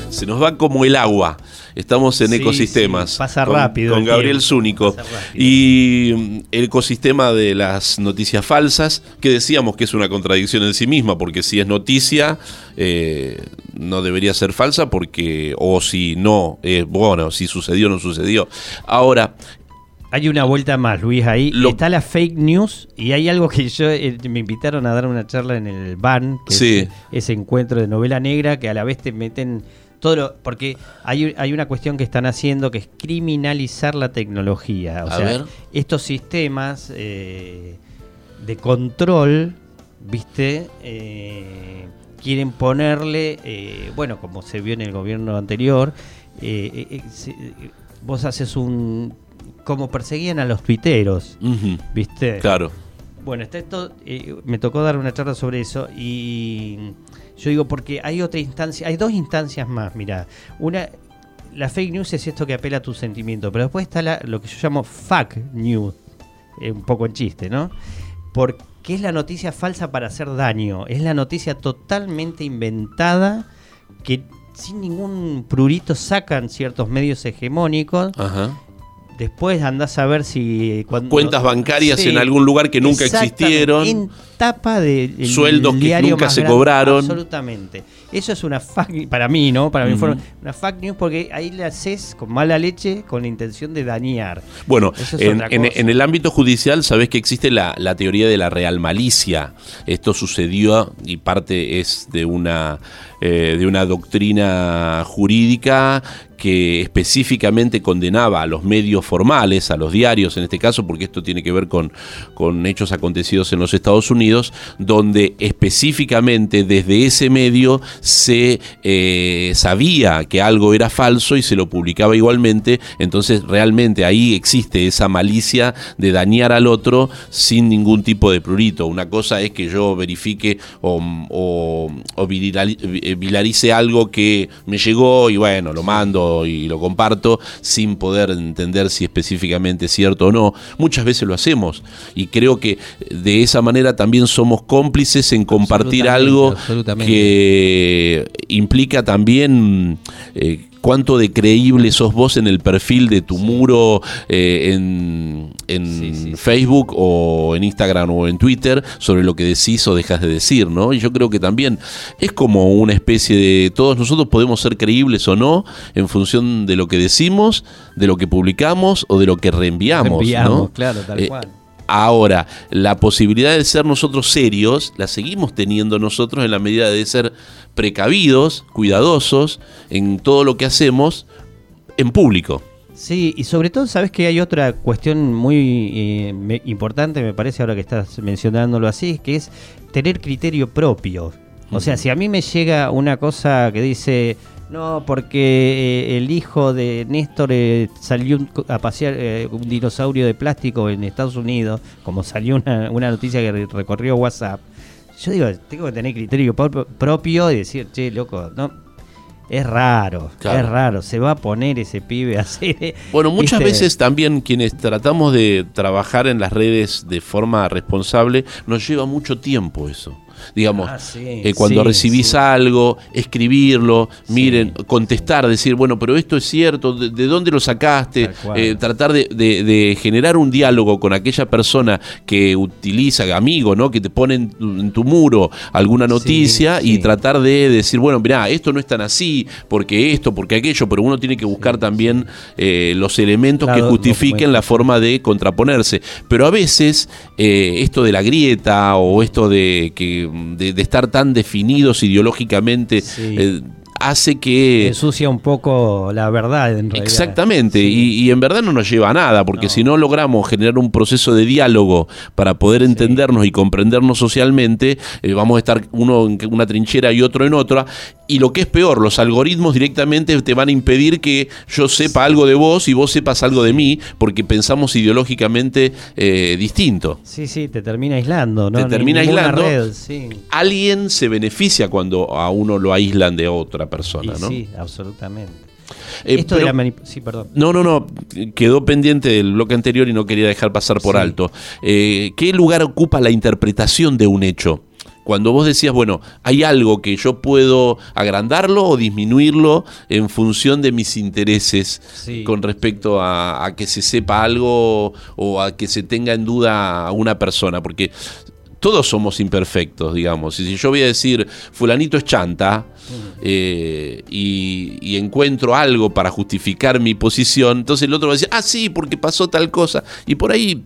Se nos va como el agua. Estamos en Sí, ecosistemas. sí, pasa con, rápido Con el Gabriel Zúnico. Y mm, el ecosistema de las noticias falsas, que decíamos que es una contradicción en sí misma, porque si es noticia, eh, no debería ser falsa, porque, o si no, eh, bueno, si sucedió o no sucedió. Ahora, Hay una vuelta más, Luis, ahí. Lo- Está la fake news y hay algo que yo eh, me invitaron a dar una charla en el BAN, que Sí. es ese encuentro de novela negra que a la vez te meten todo lo, porque hay, hay una cuestión que están haciendo que es criminalizar la tecnología. O A sea, ver. estos sistemas eh, de control, ¿viste? Eh, quieren ponerle, eh, bueno, como se vio en el gobierno anterior, eh, eh, eh, vos haces un... como perseguían a los tuiteros, ¿viste? claro. Bueno, está esto, eh, me tocó dar una charla sobre eso y yo digo porque hay otra instancia, hay dos instancias más, mira, una, la fake news es esto que apela a tu sentimiento, pero después está la- lo que yo llamo fuck news, eh, un poco en chiste, ¿no? Porque es la noticia falsa para hacer daño, es la noticia totalmente inventada que sin ningún prurito sacan ciertos medios hegemónicos Ajá. Después andás a ver si... Cuando, Cuentas bancarias Sí, en algún lugar que nunca existieron. En tapa de el Sueldos que nunca se grande. cobraron. Absolutamente. Eso es una fact para mí, ¿no? Para mi Ujú. forma- una fact news porque ahí le haces con mala leche con la intención de dañar. Bueno, es en, en- en el ámbito judicial, sabés que existe la, la teoría de la real malicia. Esto sucedió y parte es de una, eh, de una doctrina jurídica que específicamente condenaba a los medios formales, a los diarios en este caso, porque esto tiene que ver con, con hechos acontecidos en los Estados Unidos, donde específicamente desde ese medio se eh, sabía que algo era falso y se lo publicaba igualmente, entonces realmente ahí existe esa malicia de dañar al otro sin ningún tipo de prurito. Una cosa es que yo verifique o, o, viralice algo que me llegó y bueno, lo mando y lo comparto sin poder entender si específicamente es cierto o no. Muchas veces lo hacemos y creo que de esa manera también somos cómplices en compartir algo que implica también eh, cuánto de creíble sos vos en el perfil de tu muro eh, en, en Sí, sí, sí. Facebook o en Instagram o en Twitter sobre lo que decís o dejas de decir, ¿no? Y yo creo que también es como una especie de todos nosotros podemos ser creíbles o no en función de lo que decimos, de lo que publicamos o de lo que reenviamos, Enviamos, ¿no? claro, tal Eh, cual. Ahora, la posibilidad de ser nosotros serios la seguimos teniendo nosotros en la medida de ser precavidos, cuidadosos en todo lo que hacemos en público. Sí, y sobre todo, sabes que hay otra cuestión muy eh, me- importante, me parece, ahora que estás mencionándolo así, que es tener criterio propio. O sea, si a mí me llega una cosa que dice, no, porque eh, el hijo de Néstor eh, salió un- a pasear eh, un dinosaurio de plástico en Estados Unidos, como salió una, una noticia que re- recorrió WhatsApp, yo digo, tengo que tener criterio pro- propio y decir, che, loco, no, es raro, Claro. es raro, se va a poner ese pibe a hacer. Bueno, muchas ¿viste? veces también quienes tratamos de trabajar en las redes de forma responsable, nos lleva mucho tiempo eso. Digamos, Ah, sí, eh, cuando sí, recibís sí. algo, escribirlo, Sí. miren, contestar, decir, bueno, pero esto es cierto, ¿de, de dónde lo sacaste? Eh, tratar de, de- de generar un diálogo con aquella persona que utiliza, amigo, ¿no? Que te pone en tu, en tu muro alguna Sí, noticia y sí. tratar de decir, bueno, mirá, esto no es tan así, porque esto, porque aquello, pero uno tiene que buscar también eh, los elementos que justifiquen la forma de contraponerse. Pero a veces eh, esto de la grieta o esto de, que, de, de estar tan definidos ideológicamente Sí. eh, hace que... ensucia un poco la verdad en realidad. Exactamente, y, y en verdad no nos lleva a nada, porque No. si no logramos generar un proceso de diálogo para poder entendernos y comprendernos socialmente, eh, vamos a estar uno en una trinchera y otro en otra. Y lo que es peor, los algoritmos directamente te van a impedir que yo sepa algo de vos y vos sepas algo de mí, porque pensamos ideológicamente eh, distinto. Sí, sí, te termina aislando, ¿no? Te termina aislando. red, sí. Alguien se beneficia cuando a uno lo aíslan de otra persona, Y ¿no? Sí, absolutamente. Eh, Esto de pero- la manip- Sí, perdón. No, no, no. Quedó pendiente del bloque anterior y no quería dejar pasar por Sí. alto. Eh, ¿Qué lugar ocupa la interpretación de un hecho? Cuando vos decías, bueno, hay algo que yo puedo agrandarlo o disminuirlo en función de mis intereses Sí. con respecto a, a que se sepa algo o a que se tenga en duda a una persona, porque todos somos imperfectos, digamos. Y si yo voy a decir, fulanito es chanta, eh, y, y encuentro algo para justificar mi posición, entonces el otro va a decir, ah, sí, porque pasó tal cosa. Y por ahí,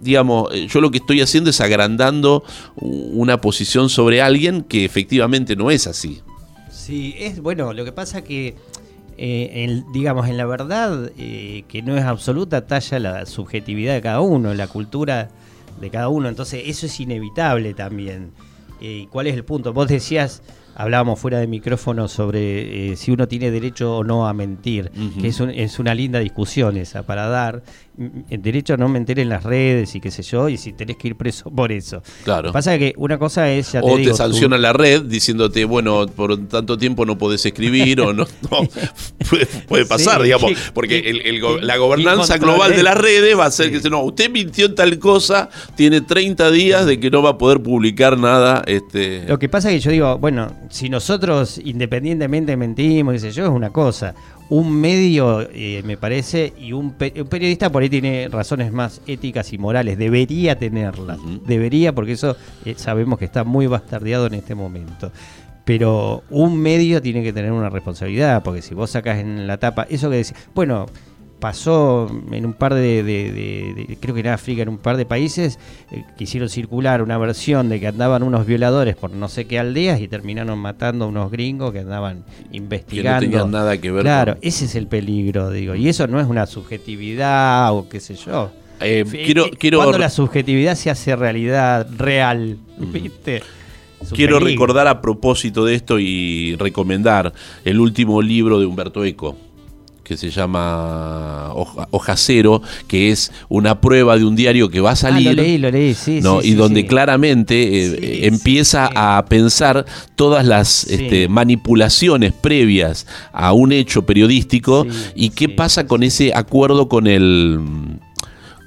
digamos, eh, yo lo que estoy haciendo es agrandando una posición sobre alguien que efectivamente no es así. Sí, es bueno, lo que pasa que eh, en- digamos en la verdad eh, que no es absoluta talla la subjetividad de cada uno, la cultura de cada uno, entonces eso es inevitable también. Eh, ¿Cuál es el punto? Vos decías, hablábamos fuera de micrófono sobre eh, si uno tiene derecho o no a mentir, que es, un- es una linda discusión esa para dar. El derecho a no mentir en las redes y qué sé yo, y si tenés que ir preso por eso. Claro. Pasa que una cosa es, ya te O digo, te sanciona la red diciéndote, bueno, por tanto tiempo no podés escribir o no. no. puede, puede pasar, Sí, digamos, ¿qué- porque qué- el- el go- qué- la gobernanza global de las redes va a ser Sí. que no, usted mintió en tal cosa, tiene 30 días de que no va a poder publicar nada. Este, Lo que pasa es que yo digo, bueno, si nosotros independientemente mentimos, qué sé yo, es una cosa. Un medio, eh, me parece, y un, pe- un periodista por ahí tiene razones más éticas y morales, debería tenerlas, debería, porque eso eh, sabemos que está muy bastardeado en este momento. Pero un medio tiene que tener una responsabilidad, porque si vos sacás en la tapa, eso que decís, bueno, pasó en un par de, de- de- de- creo que en África, en un par de países, eh, quisieron circular una versión de que andaban unos violadores por no sé qué aldeas y terminaron matando a unos gringos que andaban investigando. tenían nada que ver Claro, con- ese es el peligro, digo, y eso no es una subjetividad o qué sé yo. Eh, quiero, eh, quiero, Cuando la subjetividad se hace realidad real, ¿viste? Es un quiero peligro. recordar a propósito de esto y recomendar el último libro de Humberto Eco que se llama Hoja, Hoja Cero, que es una prueba de un diario que va a Ah, salir. lo leí, lo leí, sí. ¿no? sí, y sí, donde sí. claramente eh, eh, empieza a pensar todas las este, manipulaciones previas a un hecho periodístico y qué pasa con ese acuerdo con el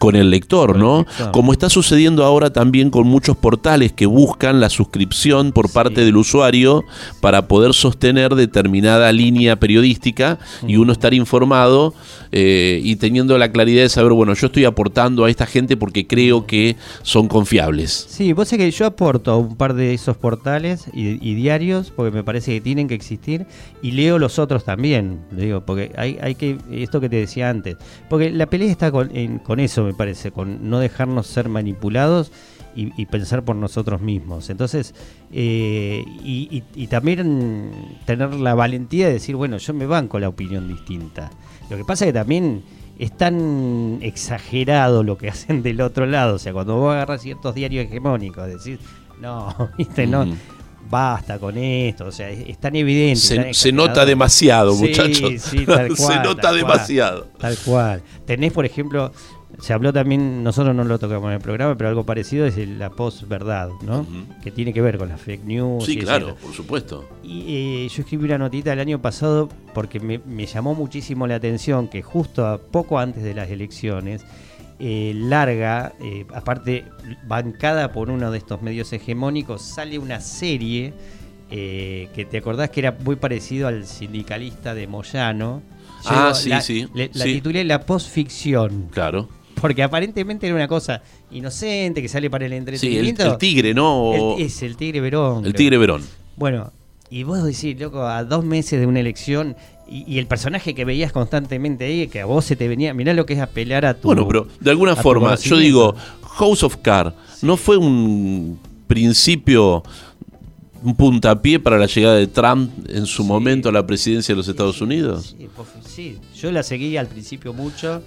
con el lector, ¿no? Como está sucediendo ahora también con muchos portales que buscan la suscripción por parte del usuario para poder sostener determinada línea periodística y uno estar informado eh, y teniendo la claridad de saber, bueno, yo estoy aportando a esta gente porque creo que son confiables. Sí, vos sabés que yo aporto a un par de esos portales y, y diarios porque me parece que tienen que existir y leo los otros también, digo, porque hay, hay que, esto que te decía antes, porque la pelea está con, en- con eso, me parece, con no dejarnos ser manipulados y, y pensar por nosotros mismos. Entonces, eh, y, y- y también tener la valentía de decir, bueno, yo me banco la opinión distinta. Lo que pasa es que también es tan exagerado lo que hacen del otro lado. O sea, cuando vos agarras ciertos diarios hegemónicos, decís, no, viste, no, basta con esto. O sea, es, es tan evidente. tan Se, se nota demasiado, Sí, muchachos. sí, tal se cual, nota tal cual. demasiado. Tal cual. Tenés, por ejemplo, se habló también, nosotros no lo tocamos en el programa, pero algo parecido es la posverdad, ¿no? Ujú. Que tiene que ver con las fake news. Sí, y claro, por supuesto. Y eh, yo escribí una notita el año pasado porque me, me llamó muchísimo la atención que justo a poco antes de las elecciones, eh, larga, eh, aparte bancada por uno de estos medios hegemónicos, sale una serie eh, que te acordás que era muy parecido al sindicalista de Moyano. Yo Ah, sí, la, sí, le- la sí. titulé La postficción, Claro. Porque aparentemente era una cosa inocente que sale para el Sí, el, entretenimiento. el tigre, ¿no? El- es el tigre Verón. el tigre Verón. Bueno, y vos decís, loco, a dos meses de una elección y, y el personaje que veías constantemente ahí, que a vos se te venía, mirá lo que es apelar a tu. Bueno, pero de alguna forma, yo digo, House of Cards no fue un principio, un puntapié para la llegada de Trump en su Sí. momento a la presidencia de los Estados Unidos. Sí, sí, yo la seguí al principio mucho.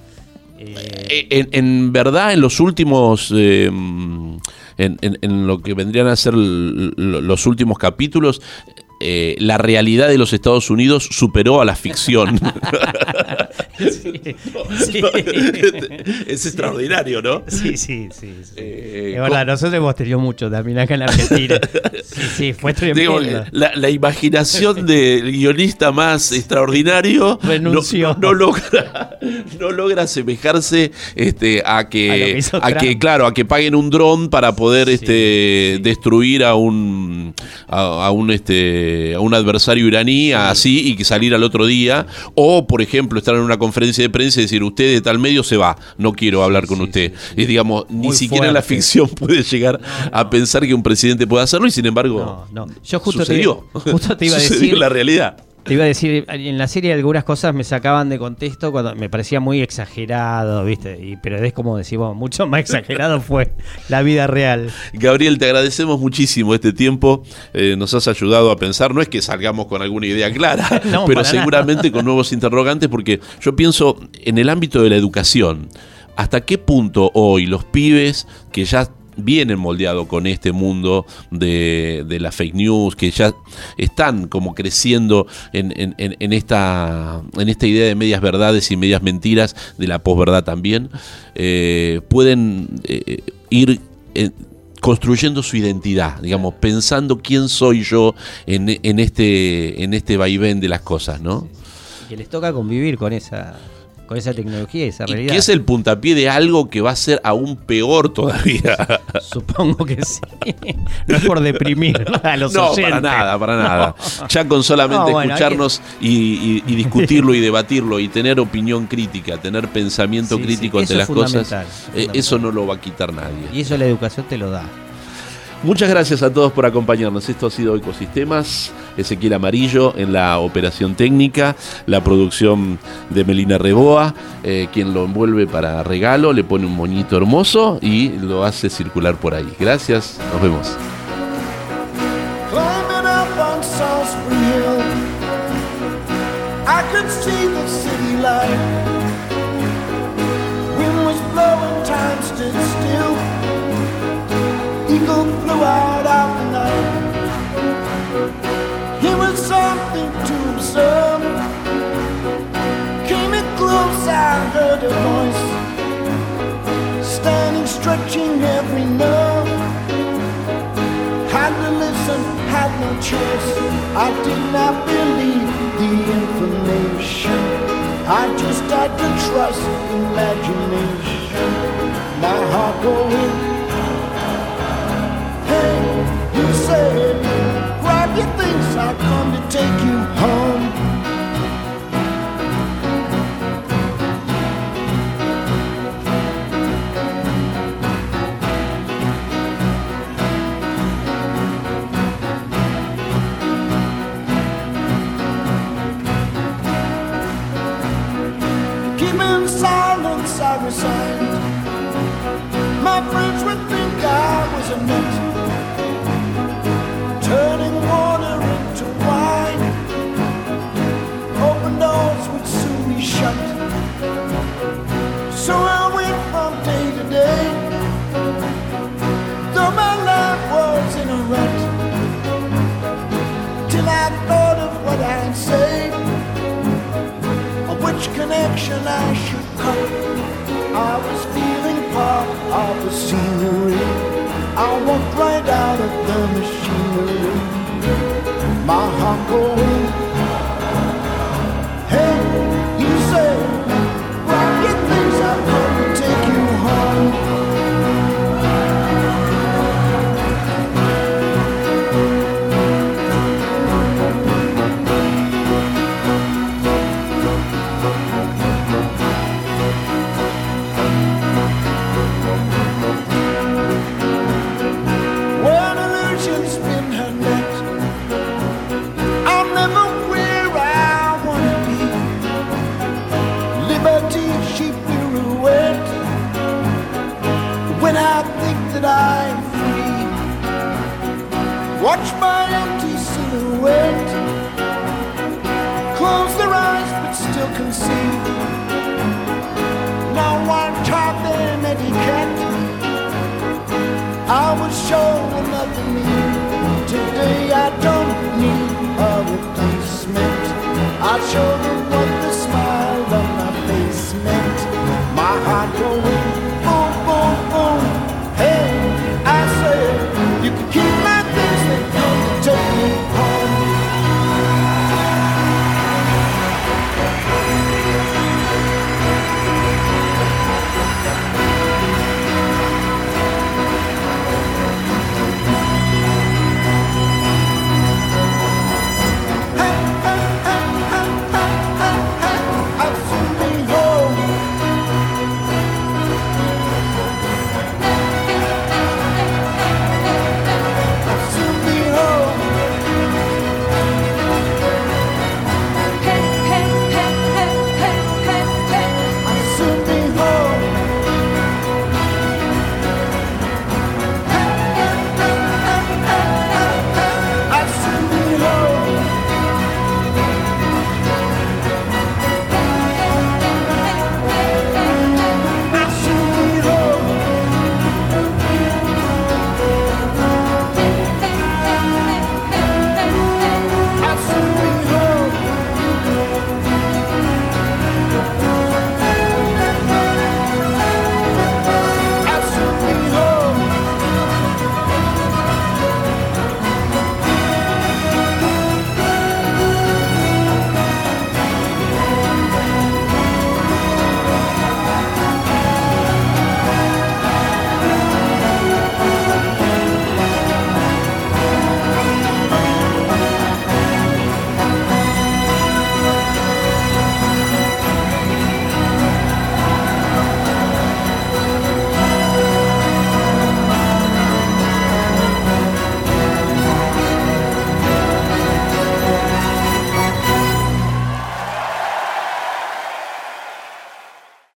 Eh, En, verdad, en los últimos, eh, en, en- lo que vendrían a ser los últimos capítulos, eh, la realidad de los Estados Unidos superó a la ficción. sí, sí. es extraordinario, ¿no? Sí, sí, sí. sí. Eh, es verdad, nosotros hemos tenido mucho también acá en Argentina. Sí, sí, fue Digo, tremendo. la, la imaginación del guionista más extraordinario no, Renunció. no- no logra, no logra asemejarse este, a que, a que, claro, a que paguen un dron para poder este, destruir a un a, a un este a un adversario iraní así y que salir al otro día. O, por ejemplo, estar en una conferencia de prensa y decir usted de tal medio se va, no quiero hablar con sí, usted. sí, sí. Y digamos, ni siquiera la ficción puede llegar a pensar que un presidente puede hacerlo y sin embargo. No, no. Yo justo te- sucedió. justo te iba a Sucedió decir- la realidad. Te iba a decir, en la serie algunas cosas me sacaban de contexto cuando me parecía muy exagerado, ¿viste? Y, pero es como decimos, mucho más exagerado fue la vida real. Gabriel, te agradecemos muchísimo este tiempo. eh, nos has ayudado a pensar. No es que salgamos con alguna idea clara, No, pero seguramente con nuevos interrogantes, porque yo pienso en el ámbito de la educación. ¿Hasta qué punto hoy los pibes que ya vienen moldeados con este mundo de, de la fake news, que ya están como creciendo en, en- en- esta, en esta idea de medias verdades y medias mentiras, de la posverdad también, eh, pueden eh, ir eh, construyendo su identidad, digamos, pensando quién soy yo en, en este, en este vaivén de las cosas, ¿no? Que les toca convivir con esa con esa tecnología y esa Y realidad. que es el puntapié de algo que va a ser aún peor todavía. Supongo que sí. No es por deprimir a los no, oyentes. para nada, para nada. Ya con solamente No, bueno, hay escucharnos y, y- y discutirlo y debatirlo y tener opinión crítica, tener pensamiento Sí, sí, crítico ante las cosas, eh, eso no lo va a quitar nadie. Y eso la educación te lo da. Muchas gracias a todos por acompañarnos. Esto ha sido Ecosistemas. Ezequiel Amarillo en la operación técnica, la producción de Melina Reboa, eh, quien lo envuelve para regalo, le pone un moñito hermoso y lo hace circular por ahí. Gracias, nos vemos. Out of the night. It was something to observe. Came in close, I heard a voice. Standing, stretching every nerve. Had to listen, had no choice. I did not believe the information. I just had to trust imagination. My heart going. Said, grab your things, I'll come to take you home. Keeping silence, I resigned. My friends would think I was a nut, I walked right out of the machinery. My heart going.